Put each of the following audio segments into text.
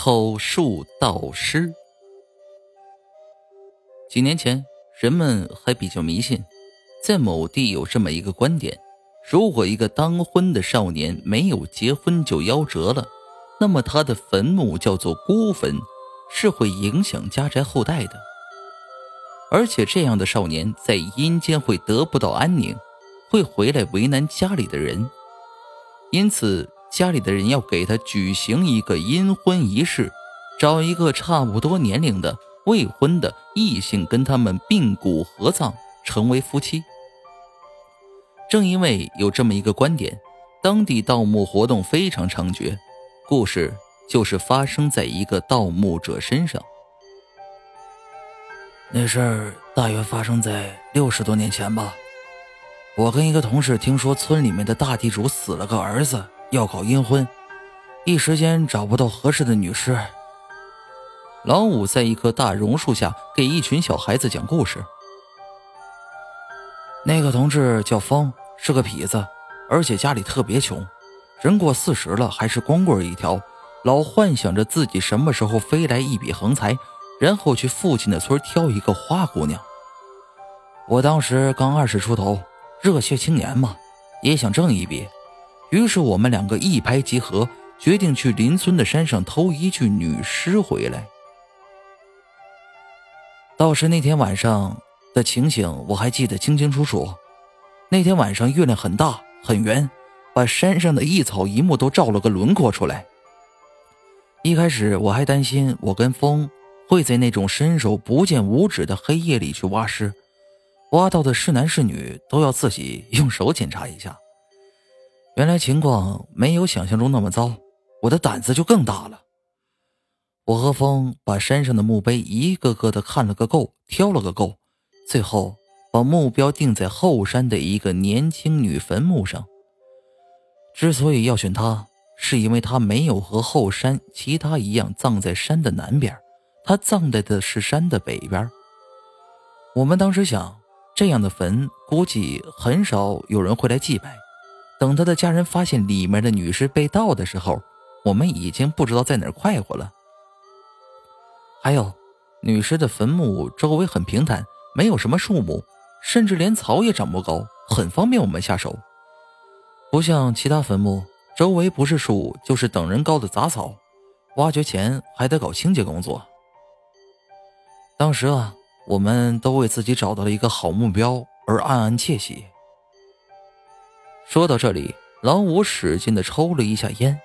口述道师。几年前，人们还比较迷信，在某地有这么一个观点：如果一个当婚的少年没有结婚就夭折了，那么他的坟墓叫做孤坟，是会影响家宅后代的。而且，这样的少年在阴间会得不到安宁，会回来为难家里的人，因此。家里的人要给他举行一个阴婚仪式，找一个差不多年龄的未婚的异性跟他们并骨合葬，成为夫妻。正因为有这么一个观点，当地盗墓活动非常猖獗。故事就是发生在一个盗墓者身上。那事儿大约发生在六十多年前吧。我跟一个同事听说村里面的大地主死了个儿子。要搞阴婚，一时间找不到合适的女尸。老五在一棵大榕树下给一群小孩子讲故事。那个同志叫风，是个痞子，而且家里特别穷，人过四十了还是光棍一条，老幻想着自己什么时候飞来一笔横财，然后去父亲的村挑一个花姑娘。我当时刚二十出头，热血青年嘛，也想挣一笔。于是我们两个一拍即合，决定去邻村的山上偷一具女尸回来。倒是那天晚上的情形我还记得清清楚楚。那天晚上月亮很大很圆，把山上的一草一木都照了个轮廓出来。一开始我还担心我跟风会在那种伸手不见五指的黑夜里去挖尸，挖到的是男是女都要自己用手检查一下。原来情况没有想象中那么糟，我的胆子就更大了。我和风把山上的墓碑一个个的看了个够，挑了个够，最后把目标定在后山的一个年轻女坟墓上。之所以要选她，是因为她没有和后山其他一样葬在山的南边，她葬在的是山的北边。我们当时想，这样的坟估计很少有人会来祭拜。等他的家人发现里面的女尸被盗的时候，我们已经不知道在哪儿快活了。还有，女尸的坟墓周围很平坦，没有什么树木，甚至连草也长不高，很方便我们下手。不像其他坟墓，周围不是树就是等人高的杂草，挖掘前还得搞清洁工作。当时啊，我们都为自己找到了一个好目标而暗暗窃喜。说到这里，老五使劲的抽了一下烟。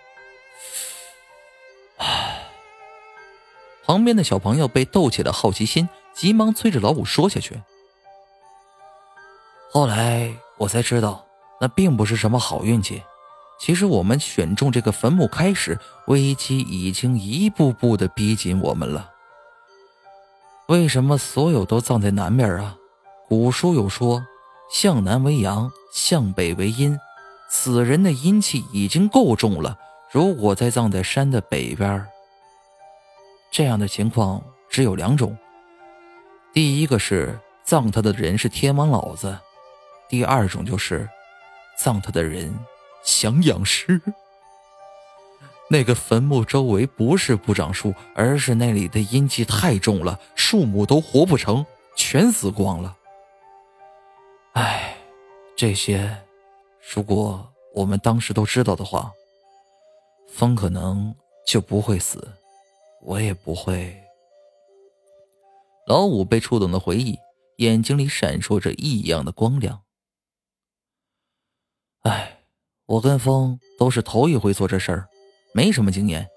旁边的小朋友被逗起了好奇心，急忙催着老五说下去。后来我才知道，那并不是什么好运气。其实我们选中这个坟墓开始，危机已经一步步的逼近我们了。为什么所有都葬在南边啊？古书有说。向南为阳，向北为阴，此人的阴气已经够重了。如果再葬在山的北边，这样的情况只有两种：第一个是葬他的人是天王老子；第二种就是葬他的人想养尸。那个坟墓周围不是不长树，而是那里的阴气太重了，树木都活不成，全死光了。唉，这些，如果我们当时都知道的话，风可能就不会死，我也不会。老五被触动的回忆，眼睛里闪烁着异样的光亮。唉，我跟风都是头一回做这事儿，没什么经验，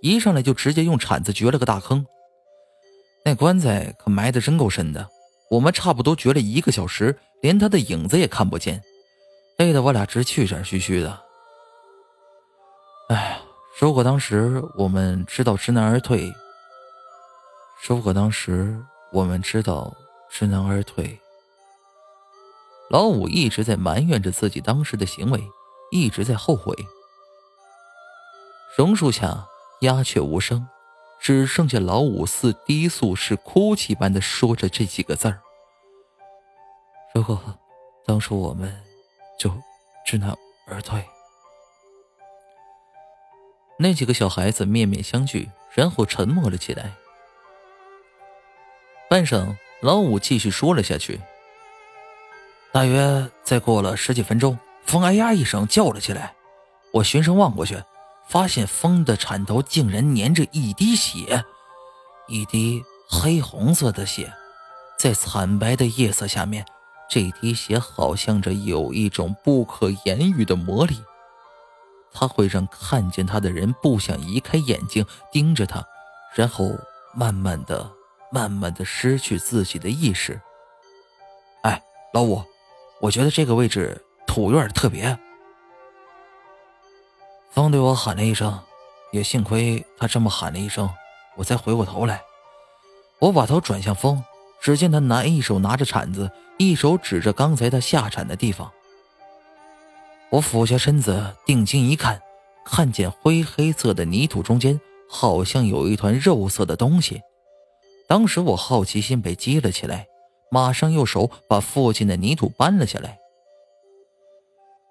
一上来就直接用铲子掘了个大坑。那棺材可埋的真够深的。我们差不多掘了一个小时，连他的影子也看不见，累得我俩直气喘吁吁的。哎，如果当时我们知道知难而退，如果当时我们知道知难而退，老五一直在埋怨着自己当时的行为，一直在后悔。榕树下，鸦雀无声。只剩下老五似低诉是哭泣般的说着这几个字儿。如果当初我们就知难而退，那几个小孩子面面相觑，然后沉默了起来。半晌，老五继续说了下去。大约再过了十几分钟，风哎呀一声叫了起来。我循声望过去，发现风的铲头竟然粘着一滴血，一滴黑红色的血，在惨白的夜色下面，这滴血好像着有一种不可言喻的魔力。他会让看见他的人不想移开眼睛盯着他，然后慢慢的、慢慢的失去自己的意识。哎，老五，我觉得这个位置土有点特别。风对我喊了一声，也幸亏他这么喊了一声，我才回过头来。我把头转向风，只见他拿一手拿着铲子，一手指着刚才他下铲的地方。我俯下身子，定睛一看，看见灰黑色的泥土中间好像有一团肉色的东西。当时我好奇心被激了起来，马上用手把附近的泥土搬了下来。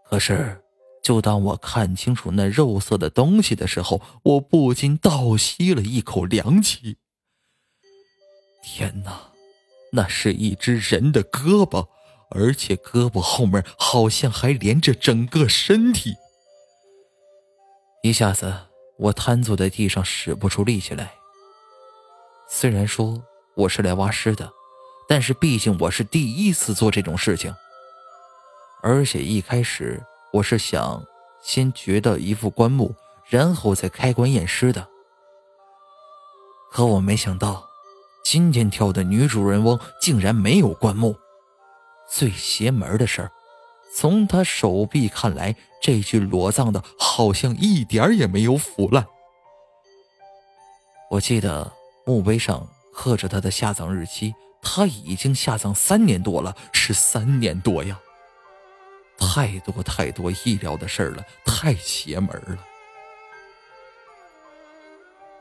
可是，就当我看清楚那肉色的东西的时候，我不禁倒吸了一口凉气。天哪，那是一只人的胳膊！而且胳膊后面好像还连着整个身体。一下子，我瘫坐在地上，使不出力气来。虽然说我是来挖尸的，但是毕竟我是第一次做这种事情。而且一开始我是想先掘到一副棺木，然后再开棺验尸的。可我没想到，今天跳的女主人翁竟然没有棺木。最邪门的事儿，从他手臂看来，这具裸葬的好像一点也没有腐烂。我记得墓碑上刻着他的下葬日期，他已经下葬三年多了，是三年多呀！太多太多意料的事儿了，太邪门了。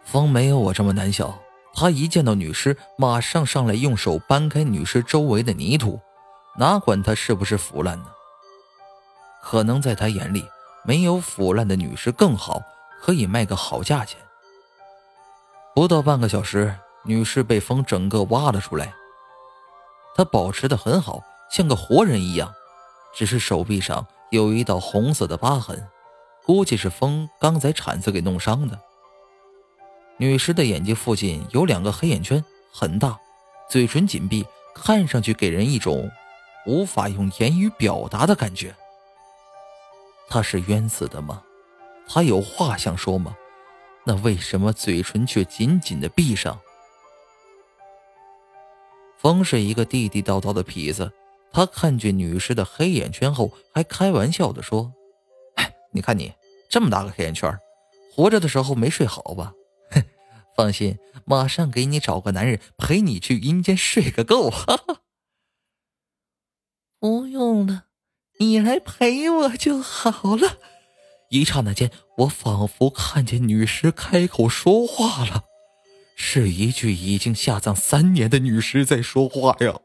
风没有我这么胆小，他一见到女尸，马上上来用手搬开女尸周围的泥土。哪管她是不是腐烂呢？可能在他眼里，没有腐烂的女尸更好，可以卖个好价钱。不到半个小时，女尸被风整个挖了出来。她保持的很好，像个活人一样，只是手臂上有一道红色的疤痕，估计是风刚才铲子给弄伤的。女尸的眼睛附近有两个黑眼圈，很大，嘴唇紧闭，看上去给人一种……无法用言语表达的感觉。他是冤死的吗？他有话想说吗？那为什么嘴唇却紧紧的闭上？风是一个地地道道的痞子，他看见女尸的黑眼圈后，还开玩笑的说：“哎，你看你这么大个黑眼圈，活着的时候没睡好吧？哼，放心，马上给你找个男人陪你去阴间睡个够。”哈哈。不用了，你来陪我就好了。一刹那间，我仿佛看见女尸开口说话了，是一具已经下葬三年的女尸在说话呀！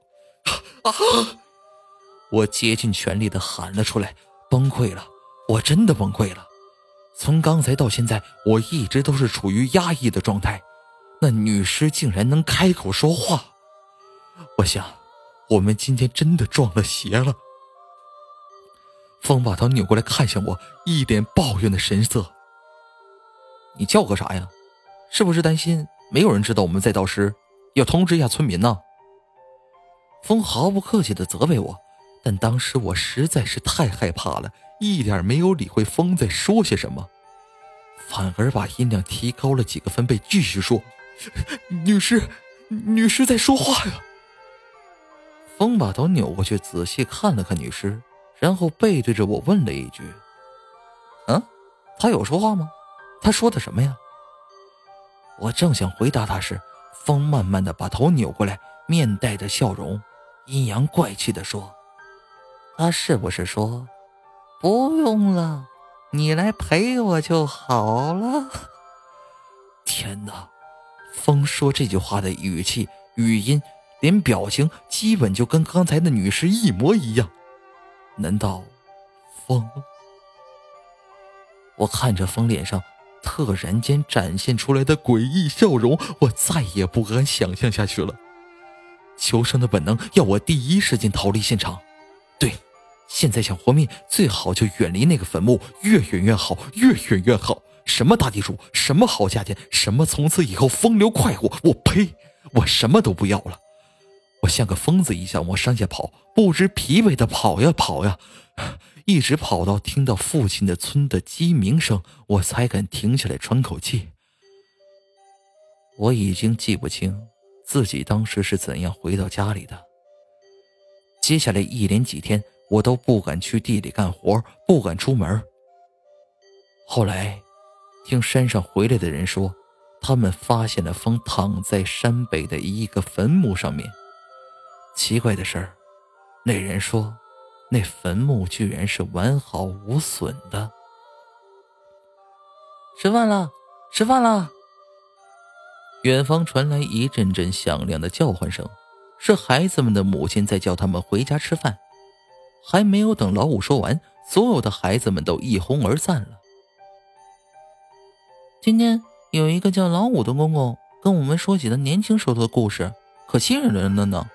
啊！我竭尽全力的喊了出来，崩溃了，我真的崩溃了。从刚才到现在，我一直都是处于压抑的状态，那女尸竟然能开口说话，我想。我们今天真的撞了邪了。风把头扭过来看向我，一脸抱怨的神色。你叫个啥呀？是不是担心没有人知道我们在盗尸，要通知一下村民呢？风毫不客气的责备我，但当时我实在是太害怕了，一点没有理会风在说些什么，反而把音量提高了几个分贝，继续说：“女士，女士在说话呀。”风把头扭过去，仔细看了看女尸，然后背对着我问了一句：“嗯，他有说话吗？他说的什么呀？”我正想回答他时，风慢慢的把头扭过来，面带着笑容，阴阳怪气的说：“他是不是说，不用了，你来陪我就好了？”天哪！风说这句话的语气、语音。连表情基本就跟刚才的女士一模一样，难道风？我看着风脸上特然间展现出来的诡异笑容，我再也不敢想象下去了。求生的本能要我第一时间逃离现场。现在想活命，最好就远离那个坟墓，越远越好，越远越好。什么大地主，什么好家电，什么从此以后风流快活，我呸！我什么都不要了。我像个疯子一样往山下跑，不知疲惫的跑呀跑呀，一直跑到听到父亲的村的鸡鸣声，我才敢停下来喘口气。我已经记不清自己当时是怎样回到家里的。接下来一连几天，我都不敢去地里干活，不敢出门。后来，听山上回来的人说，他们发现了风躺在山北的一个坟墓上面。奇怪的事儿，那人说，那坟墓居然是完好无损的。吃饭了，吃饭了。远方传来一阵阵响亮的叫唤声，是孩子们的母亲在叫他们回家吃饭。还没有等老五说完，所有的孩子们都一哄而散了。今天有一个叫老五的公公跟我们说起他年轻时候的故事，可吸引人了呢。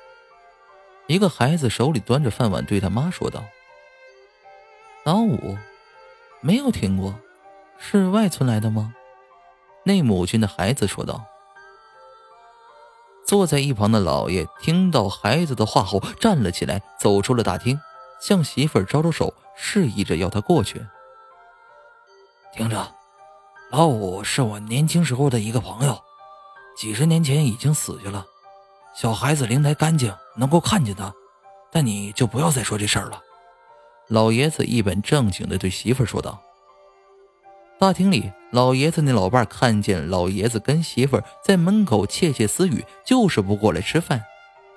一个孩子手里端着饭碗，对他妈说道：“老五，没有听过，是外村来的吗？”那母亲的孩子说道。坐在一旁的老爷听到孩子的话后，站了起来，走出了大厅，向媳妇儿招招手，示意着要他过去。听着，老五是我年轻时候的一个朋友，几十年前已经死去了。小孩子灵台干净，能够看见他，但你就不要再说这事儿了。老爷子一本正经地对媳妇儿说道。大厅里，老爷子那老伴看见老爷子跟媳妇儿在门口窃窃私语，就是不过来吃饭，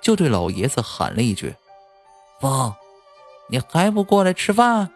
就对老爷子喊了一句：“风，你还不过来吃饭？”